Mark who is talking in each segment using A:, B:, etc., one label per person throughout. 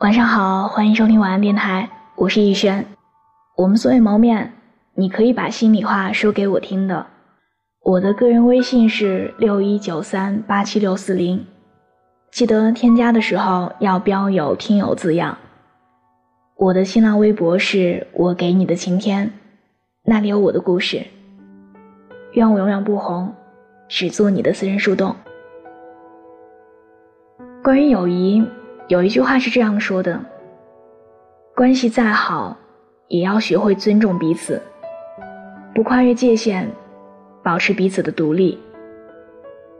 A: 晚上好，欢迎收听晚安电台，我是逸轩。我们素未谋面，你可以把心里话说给我听的。我的个人微信是六一九三八七六四零，记得添加的时候要标有听友字样。我的新浪微博是我给你的晴天，那里有我的故事。愿我永远不红，只做你的私人树洞。关于友谊，有一句话是这样说的：关系再好，也要学会尊重彼此，不跨越界限，保持彼此的独立。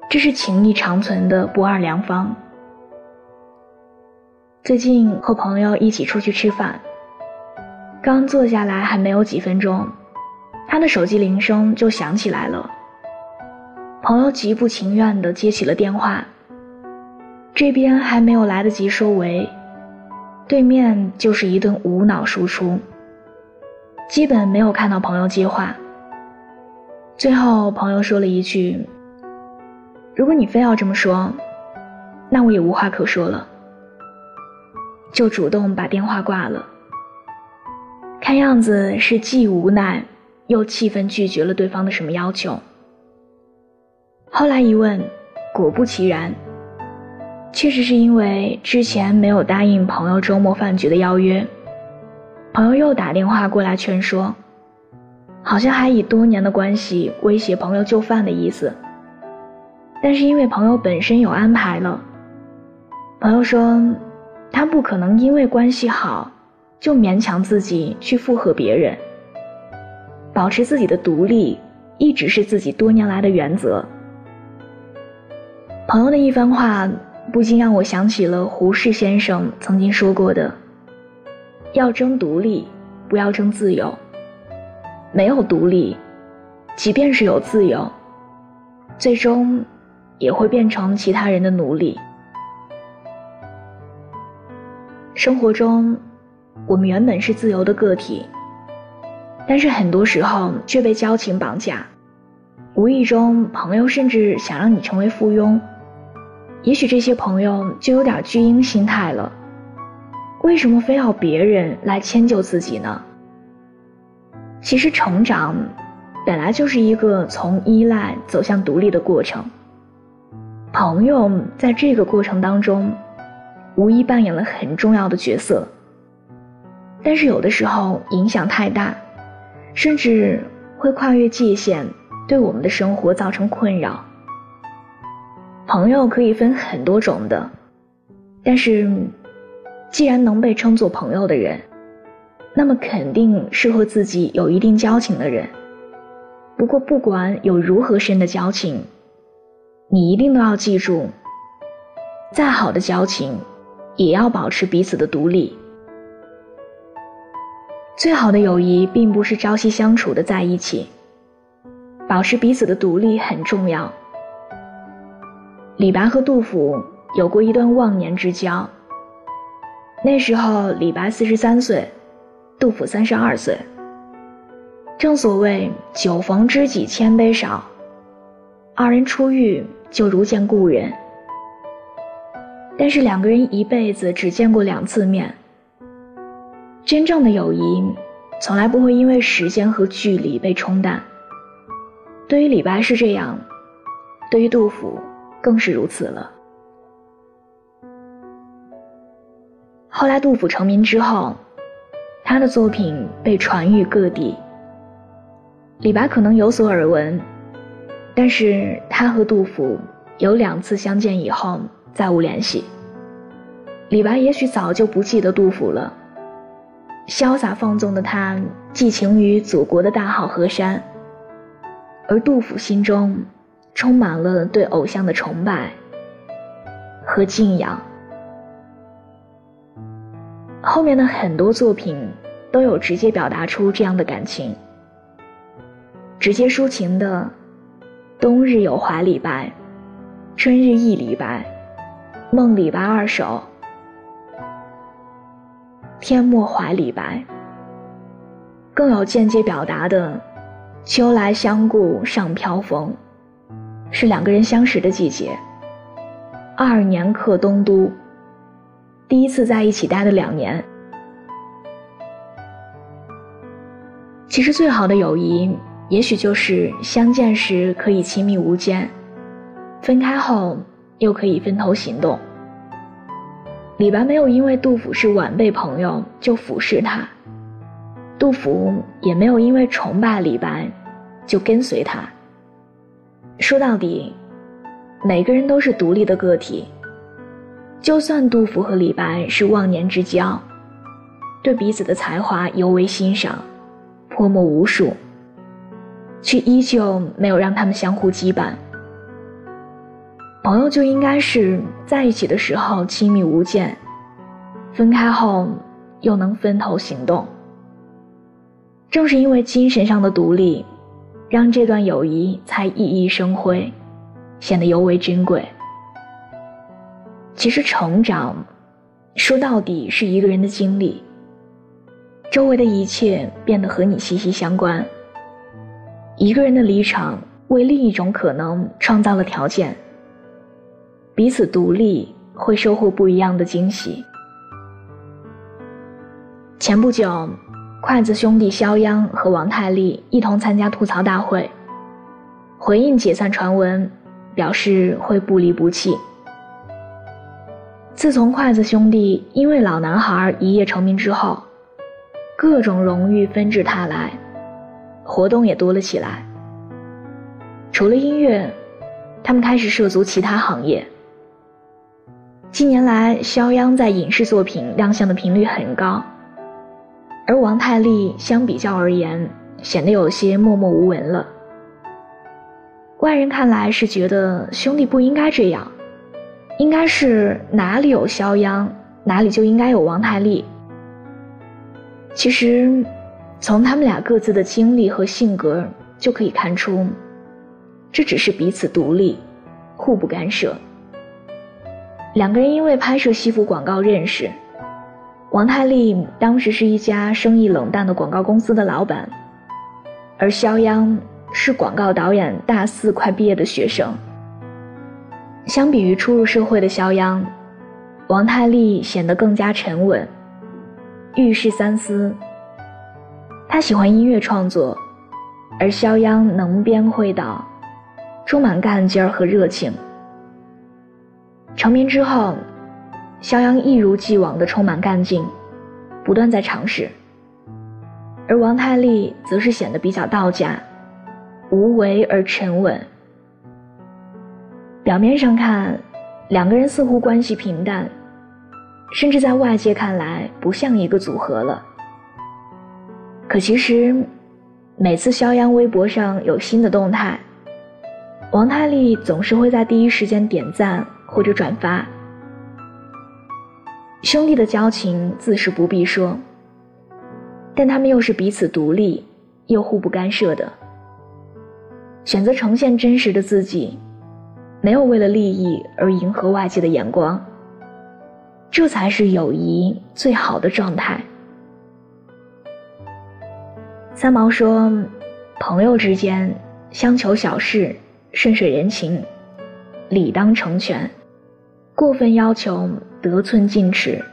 A: 这是情谊长存的不二良方。最近和朋友一起出去吃饭，刚坐下来还没有几分钟，他的手机铃声就响起来了。朋友极不情愿地接起了电话，这边还没有来得及收尾，对面就是一顿无脑输出，基本没有看到朋友接话。最后朋友说了一句：“如果你非要这么说，那我也无话可说了。”就主动把电话挂了，看样子是既无奈又气愤，拒绝了对方的什么要求。后来一问，果不其然，确实是因为之前没有答应朋友周末饭局的邀约，朋友又打电话过来劝说，好像还以多年的关系威胁朋友就范的意思。但是因为朋友本身有安排了，朋友说。他不可能因为关系好，就勉强自己去附和别人。保持自己的独立，一直是自己多年来的原则。朋友的一番话，不禁让我想起了胡适先生曾经说过的：“要争独立，不要争自由。没有独立，即便是有自由，最终也会变成其他人的奴隶。”生活中，我们原本是自由的个体，但是很多时候却被交情绑架。无意中，朋友甚至想让你成为附庸，也许这些朋友就有点巨婴心态了。为什么非要别人来迁就自己呢？其实，成长本来就是一个从依赖走向独立的过程。朋友在这个过程当中。无疑扮演了很重要的角色，但是有的时候影响太大，甚至会跨越界限，对我们的生活造成困扰。朋友可以分很多种的，但是既然能被称作朋友的人，那么肯定是和自己有一定交情的人。不过不管有如何深的交情，你一定都要记住，再好的交情。也要保持彼此的独立。最好的友谊并不是朝夕相处的在一起，保持彼此的独立很重要。李白和杜甫有过一段忘年之交。那时候李白四十三岁，杜甫三十二岁。正所谓酒逢知己千杯少，二人初遇就如见故人。但是两个人一辈子只见过两次面。真正的友谊，从来不会因为时间和距离被冲淡。对于李白是这样，对于杜甫更是如此了。后来杜甫成名之后，他的作品被传于各地。李白可能有所耳闻，但是他和杜甫有两次相见以后。再无联系。李白也许早就不记得杜甫了。潇洒放纵的他寄情于祖国的大好河山，而杜甫心中充满了对偶像的崇拜和敬仰。后面的很多作品都有直接表达出这样的感情。直接抒情的“冬日有怀李白，春日忆李白”。梦李白二首，天莫怀李白。更有间接表达的，秋来相顾上飘风，是两个人相识的季节。二年客东都，第一次在一起待了两年。其实最好的友谊，也许就是相见时可以亲密无间，分开后又可以分头行动。李白没有因为杜甫是晚辈朋友就俯视他，杜甫也没有因为崇拜李白就跟随他。说到底，每个人都是独立的个体。就算杜甫和李白是忘年之交，对彼此的才华尤为欣赏，泼墨无数，却依旧没有让他们相互羁绊。朋友就应该是在一起的时候亲密无间，分开后又能分头行动。正是因为精神上的独立。让这段友谊才熠熠生辉，显得尤为珍贵。其实成长，说到底是一个人的经历。周围的一切变得和你息息相关。一个人的离场，为另一种可能创造了条件。彼此独立，会收获不一样的惊喜。前不久。筷子兄弟肖央和王太利一同参加吐槽大会，回应解散传闻，表示会不离不弃。自从筷子兄弟因为老男孩一夜成名之后，各种荣誉纷至沓来，活动也多了起来。除了音乐，他们开始涉足其他行业。近年来，肖央在影视作品亮相的频率很高。而王太利相比较而言，显得有些默默无闻了。外人看来是觉得兄弟不应该这样，应该是哪里有肖央，哪里就应该有王太利。其实，从他们俩各自的经历和性格就可以看出，这只是彼此独立，互不干涉。两个人因为拍摄西服广告认识。王太利当时是一家生意冷淡的广告公司的老板，而肖央是广告导演大四快毕业的学生。相比于初入社会的肖央，王太利显得更加沉稳，遇事三思。他喜欢音乐创作，而肖央能编会导，充满干劲儿和热情。成名之后。肖央一如既往的充满干劲，不断在尝试，而王太利则是显得比较道家，无为而沉稳。表面上看，两个人似乎关系平淡，甚至在外界看来不像一个组合了。可其实，每次肖央微博上有新的动态，王太利总是会在第一时间点赞或者转发。兄弟的交情自是不必说，但他们又是彼此独立，又互不干涉的，选择呈现真实的自己，没有为了利益而迎合外界的眼光，这才是友谊最好的状态。三毛说：“朋友之间相求小事，顺水人情，理当成全。”过分要求得寸进尺，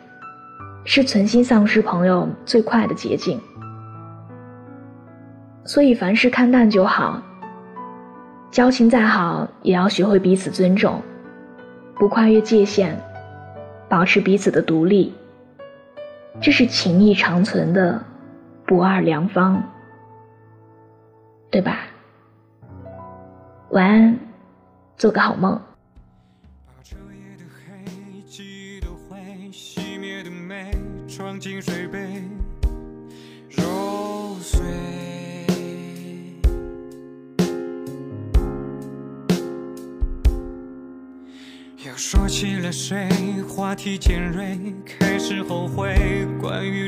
A: 是存心丧失朋友最快的捷径。所以凡事看淡就好。交情再好，也要学会彼此尊重，不跨越界限，保持彼此的独立。这是情谊长存的不二良方，对吧？晚安，做个好梦。装进水杯，揉碎。又说起了谁，话题尖锐，开始后悔。关于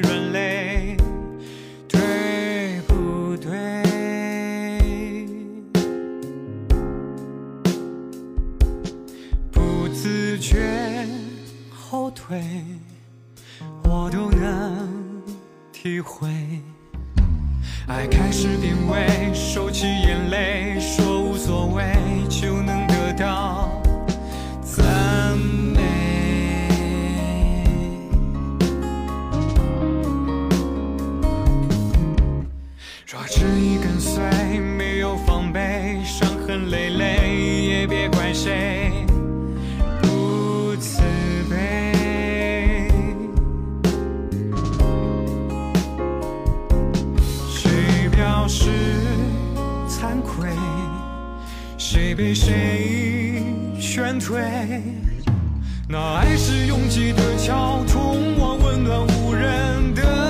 A: 是惭愧谁被谁劝退？
B: 那爱是拥挤的桥通往温暖无人的。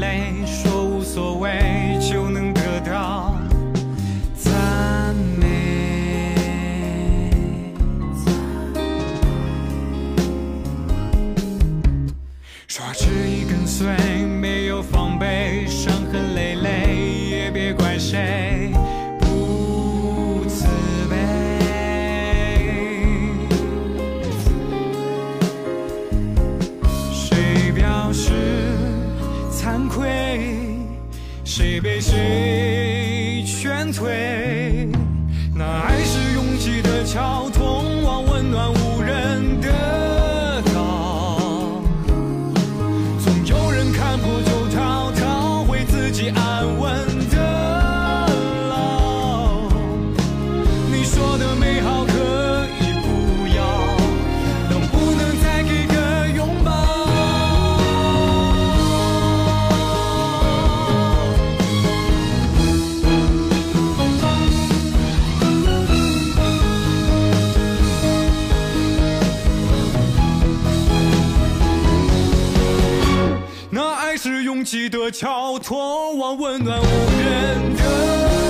B: 泪说无所谓，就能得到赞美。说跟随。谁被谁劝退？记得桥通往温暖无人的